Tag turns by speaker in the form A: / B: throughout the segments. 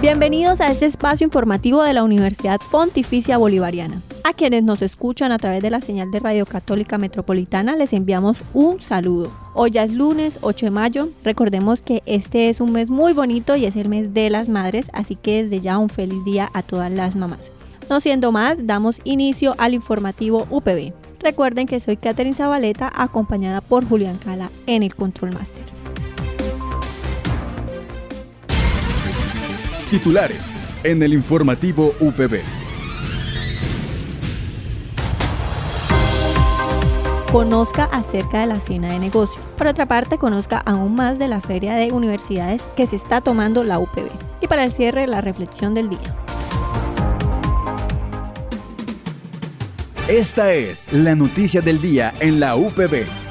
A: Bienvenidos a este espacio informativo de la Universidad Pontificia Bolivariana. A quienes nos escuchan a través de la señal de Radio Católica Metropolitana les enviamos un saludo. Hoy ya es lunes 8 de mayo. Recordemos que este es un mes muy bonito y es el mes de las madres, así que desde ya un feliz día a todas las mamás. No siendo más, damos inicio al informativo UPB. Recuerden que soy Catherine Zabaleta acompañada por Julián Cala en el Control Master.
B: Titulares en el informativo UPB.
A: Conozca acerca de la cena de negocios. Por otra parte, conozca aún más de la feria de universidades que se está tomando la UPB. Y para el cierre, la reflexión del día.
B: Esta es la noticia del día en la UPB.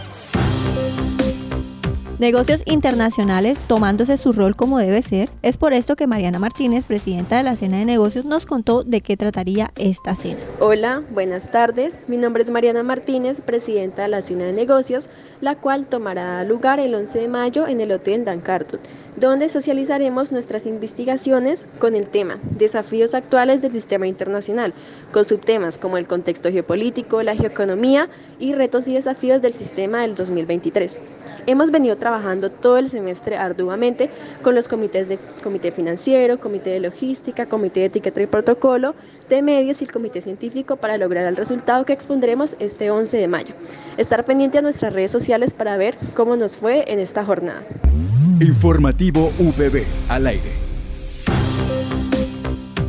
A: Negocios internacionales tomándose su rol como debe ser. Es por esto que Mariana Martínez, presidenta de la Cena de Negocios, nos contó de qué trataría esta cena.
C: Hola, buenas tardes. Mi nombre es Mariana Martínez, presidenta de la Cena de Negocios, la cual tomará lugar el 11 de mayo en el Hotel Dan Carton, donde socializaremos nuestras investigaciones con el tema Desafíos actuales del sistema internacional, con subtemas como el contexto geopolítico, la geoeconomía y retos y desafíos del sistema del 2023. Hemos venido trabajando todo el semestre arduamente con los comités de comité financiero, comité de logística, comité de etiqueta y protocolo, de medios y el comité científico para lograr el resultado que expondremos este 11 de mayo. Estar pendiente a nuestras redes sociales para ver cómo nos fue en esta jornada.
B: Informativo UPB al aire.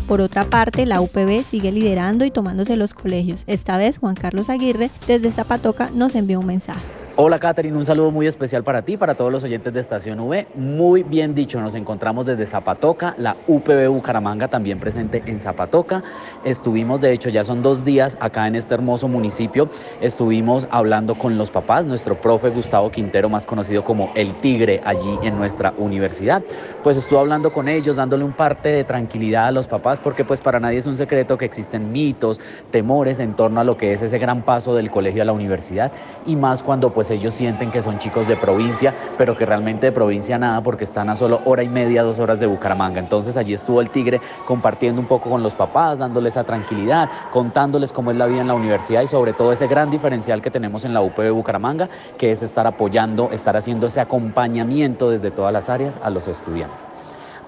A: Por otra parte, la UPB sigue liderando y tomándose los colegios. Esta vez, Juan Carlos Aguirre, desde Zapatoca, nos envió un mensaje.
D: Hola Catherine, un saludo muy especial para ti, para todos los oyentes de Estación V. Muy bien dicho, nos encontramos desde Zapatoca, la UPB Bucaramanga también presente en Zapatoca. Estuvimos, de hecho, ya son dos días acá en este hermoso municipio. Estuvimos hablando con los papás, nuestro profe Gustavo Quintero, más conocido como El Tigre, allí en nuestra universidad. Pues estuvo hablando con ellos, dándole un parte de tranquilidad a los papás, porque pues para nadie es un secreto que existen mitos, temores en torno a lo que es ese gran paso del colegio a la universidad, y más cuando pues ellos sienten que son chicos de provincia, pero que realmente de provincia nada porque están a solo hora y media, dos horas de Bucaramanga. Entonces allí estuvo el Tigre compartiendo un poco con los papás, dándoles esa tranquilidad, contándoles cómo es la vida en la universidad y sobre todo ese gran diferencial que tenemos en la UPB Bucaramanga, que es estar apoyando, estar haciendo ese acompañamiento desde todas las áreas a los estudiantes.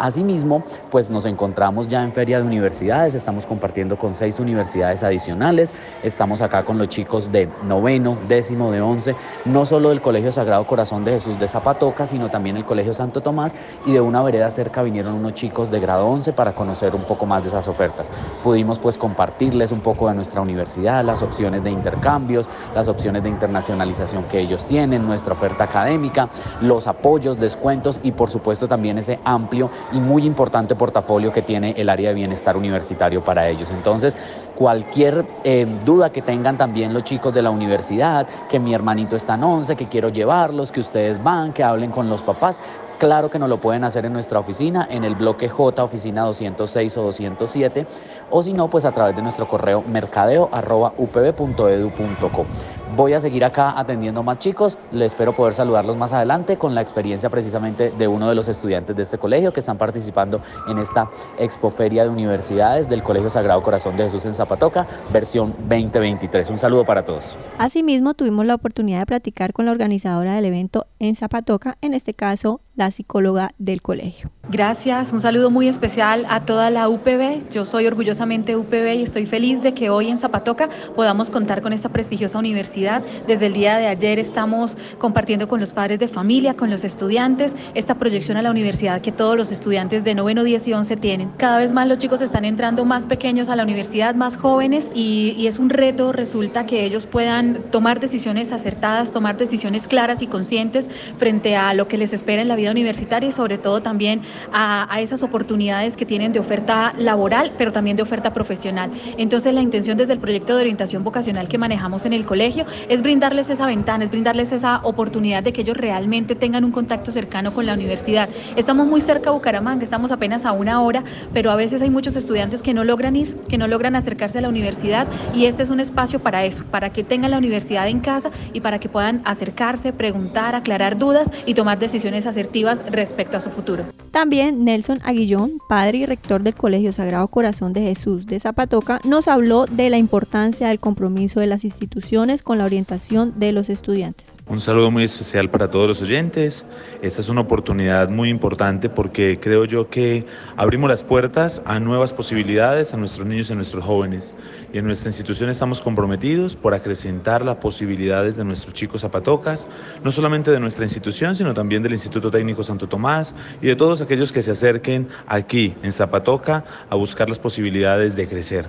D: Asimismo, pues nos encontramos ya en Feria de Universidades, estamos compartiendo con seis universidades adicionales, estamos acá con los chicos de noveno, décimo, de once, no solo del Colegio Sagrado Corazón de Jesús de Zapatoca, sino también el Colegio Santo Tomás y de una vereda cerca vinieron unos chicos de grado 11 para conocer un poco más de esas ofertas. Pudimos pues compartirles un poco de nuestra universidad, las opciones de intercambios, las opciones de internacionalización que ellos tienen, nuestra oferta académica, los apoyos, descuentos y por supuesto también ese amplio y muy importante portafolio que tiene el área de bienestar universitario para ellos. Entonces, cualquier eh, duda que tengan también los chicos de la universidad, que mi hermanito está en 11, que quiero llevarlos, que ustedes van, que hablen con los papás, Claro que nos lo pueden hacer en nuestra oficina, en el bloque J, oficina 206 o 207, o si no, pues a través de nuestro correo mercadeo.upb.edu.co. Voy a seguir acá atendiendo más chicos, les espero poder saludarlos más adelante con la experiencia precisamente de uno de los estudiantes de este colegio que están participando en esta expoferia de universidades del Colegio Sagrado Corazón de Jesús en Zapatoca, versión 2023. Un saludo para todos.
A: Asimismo, tuvimos la oportunidad de platicar con la organizadora del evento en Zapatoca, en este caso la psicóloga del colegio.
E: Gracias, un saludo muy especial a toda la UPB. Yo soy orgullosamente UPB y estoy feliz de que hoy en Zapatoca podamos contar con esta prestigiosa universidad Desde el día de ayer estamos compartiendo con los padres de familia, con los estudiantes, esta proyección a la universidad que todos los estudiantes de noveno, 10 y 11 tienen. Cada vez más los chicos están entrando más pequeños a la universidad, más jóvenes y, y es un reto, resulta que ellos puedan tomar decisiones acertadas, tomar decisiones claras y conscientes frente a lo que les espera en la vida universitaria y sobre todo también a, a esas oportunidades que tienen de oferta laboral, pero también de oferta profesional. Entonces la intención desde el proyecto de orientación vocacional que manejamos en el colegio es brindarles esa ventana, es brindarles esa oportunidad de que ellos realmente tengan un contacto cercano con la universidad. Estamos muy cerca de Bucaramanga, estamos apenas a una hora, pero a veces hay muchos estudiantes que no logran ir, que no logran acercarse a la universidad y este es un espacio para eso, para que tengan la universidad en casa y para que puedan acercarse, preguntar, aclarar dudas y tomar decisiones asertivas respecto a su futuro.
A: También Nelson Aguillón, padre y rector del Colegio Sagrado Corazón de Jesús de Zapatoca, nos habló de la importancia del compromiso de las instituciones con la orientación de los estudiantes.
F: Un saludo muy especial para todos los oyentes. Esta es una oportunidad muy importante porque creo yo que abrimos las puertas a nuevas posibilidades a nuestros niños y a nuestros jóvenes. Y en nuestra institución estamos comprometidos por acrecentar las posibilidades de nuestros chicos zapatocas, no solamente de nuestra institución, sino también del Instituto Técnico Santo Tomás y de todos aquellos que se acerquen aquí en Zapatoca a buscar las posibilidades de crecer.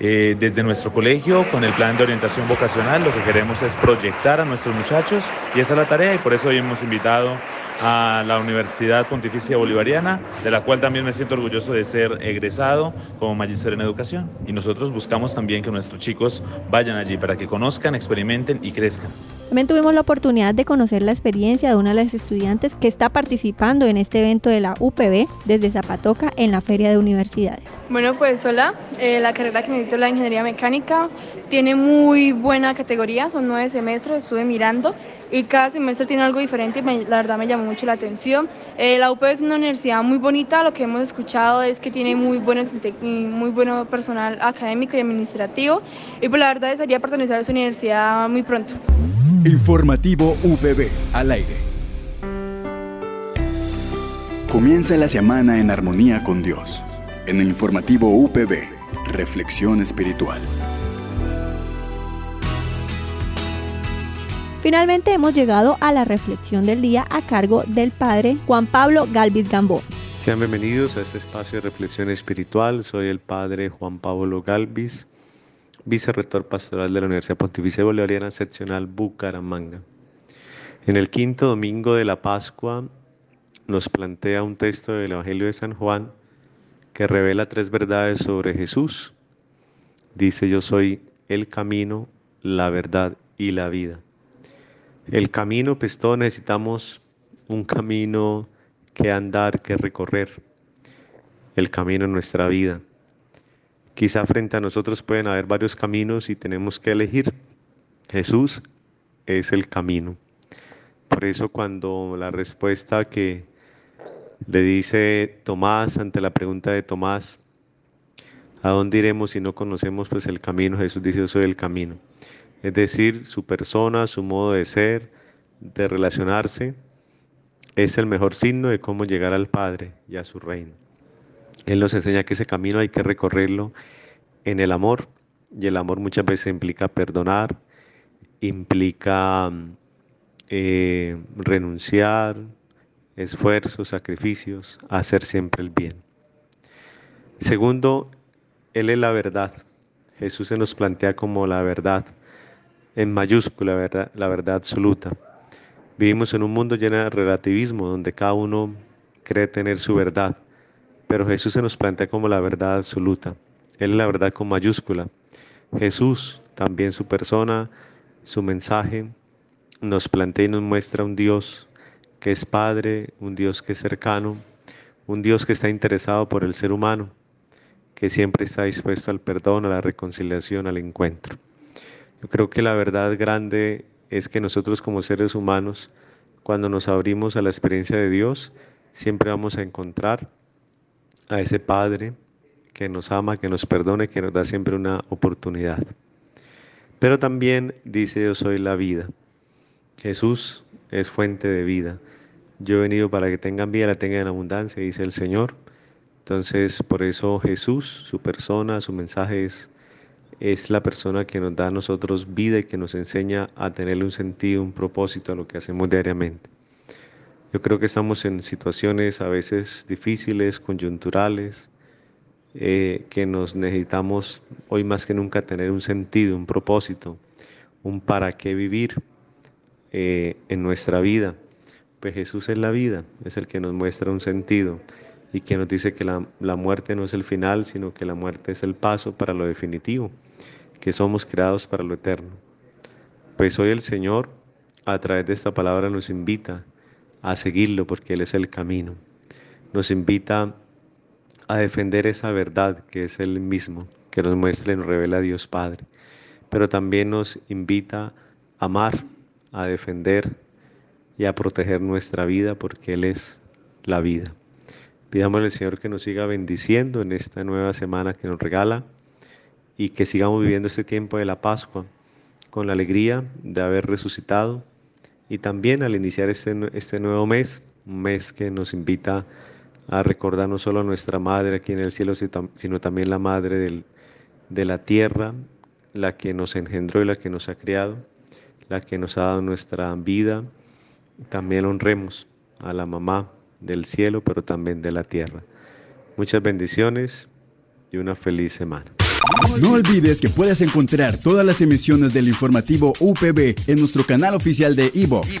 F: Eh, desde nuestro colegio, con el plan de orientación vocacional, lo que queremos es proyectar a nuestros muchachos y esa es la tarea y por eso hoy hemos invitado a la Universidad Pontificia Bolivariana, de la cual también me siento orgulloso de ser egresado como magíster en educación. Y nosotros buscamos también que nuestros chicos vayan allí para que conozcan, experimenten y crezcan.
A: También tuvimos la oportunidad de conocer la experiencia de una de las estudiantes que está participando en este evento de la UPB desde Zapatoca en la Feria de Universidades.
G: Bueno, pues hola, eh, la carrera que necesito la ingeniería mecánica tiene muy buena categoría, son nueve semestres, estuve mirando y cada semestre tiene algo diferente y me, la verdad me llamó mucho la atención. Eh, la UPB es una universidad muy bonita, lo que hemos escuchado es que tiene muy, buenos, muy bueno personal académico y administrativo y pues la verdad desearía pertenecer a esa universidad muy pronto.
B: Informativo UPB al aire. Comienza la semana en armonía con Dios. En el informativo UPB, Reflexión Espiritual.
A: Finalmente hemos llegado a la reflexión del día a cargo del padre Juan Pablo Galvis Gambó.
H: Sean bienvenidos a este espacio de reflexión espiritual. Soy el padre Juan Pablo Galvis, vicerrector pastoral de la Universidad Pontificia Bolivariana Seccional Bucaramanga. En el quinto domingo de la Pascua nos plantea un texto del Evangelio de San Juan que revela tres verdades sobre Jesús. Dice, yo soy el camino, la verdad y la vida. El camino, pues todos necesitamos un camino que andar, que recorrer. El camino en nuestra vida. Quizá frente a nosotros pueden haber varios caminos y tenemos que elegir. Jesús es el camino. Por eso cuando la respuesta que le dice Tomás ante la pregunta de Tomás, ¿a dónde iremos si no conocemos pues el camino? Jesús dice, yo soy el camino es decir, su persona, su modo de ser, de relacionarse, es el mejor signo de cómo llegar al Padre y a su reino. Él nos enseña que ese camino hay que recorrerlo en el amor, y el amor muchas veces implica perdonar, implica eh, renunciar, esfuerzos, sacrificios, hacer siempre el bien. Segundo, Él es la verdad. Jesús se nos plantea como la verdad en mayúscula, ¿verdad? la verdad absoluta. Vivimos en un mundo lleno de relativismo, donde cada uno cree tener su verdad, pero Jesús se nos plantea como la verdad absoluta. Él es la verdad con mayúscula. Jesús, también su persona, su mensaje, nos plantea y nos muestra un Dios que es Padre, un Dios que es cercano, un Dios que está interesado por el ser humano, que siempre está dispuesto al perdón, a la reconciliación, al encuentro. Yo creo que la verdad grande es que nosotros como seres humanos, cuando nos abrimos a la experiencia de Dios, siempre vamos a encontrar a ese Padre que nos ama, que nos perdone, que nos da siempre una oportunidad. Pero también dice yo soy la vida. Jesús es fuente de vida. Yo he venido para que tengan vida, la tengan en abundancia, dice el Señor. Entonces, por eso Jesús, su persona, su mensaje es es la persona que nos da a nosotros vida y que nos enseña a tenerle un sentido, un propósito a lo que hacemos diariamente. Yo creo que estamos en situaciones a veces difíciles, coyunturales, eh, que nos necesitamos hoy más que nunca tener un sentido, un propósito, un para qué vivir eh, en nuestra vida. Pues Jesús es la vida, es el que nos muestra un sentido y que nos dice que la, la muerte no es el final, sino que la muerte es el paso para lo definitivo, que somos creados para lo eterno. Pues hoy el Señor, a través de esta palabra, nos invita a seguirlo porque Él es el camino. Nos invita a defender esa verdad que es Él mismo, que nos muestra y nos revela a Dios Padre. Pero también nos invita a amar, a defender y a proteger nuestra vida porque Él es la vida. Pidamos al Señor que nos siga bendiciendo en esta nueva semana que nos regala y que sigamos viviendo este tiempo de la Pascua con la alegría de haber resucitado y también al iniciar este, este nuevo mes, un mes que nos invita a recordar no solo a nuestra Madre aquí en el cielo, sino también la Madre de la tierra, la que nos engendró y la que nos ha criado, la que nos ha dado nuestra vida. También honremos a la mamá del cielo, pero también de la tierra. Muchas bendiciones y una feliz semana.
B: No olvides que puedes encontrar todas las emisiones del informativo UPB en nuestro canal oficial de iVox,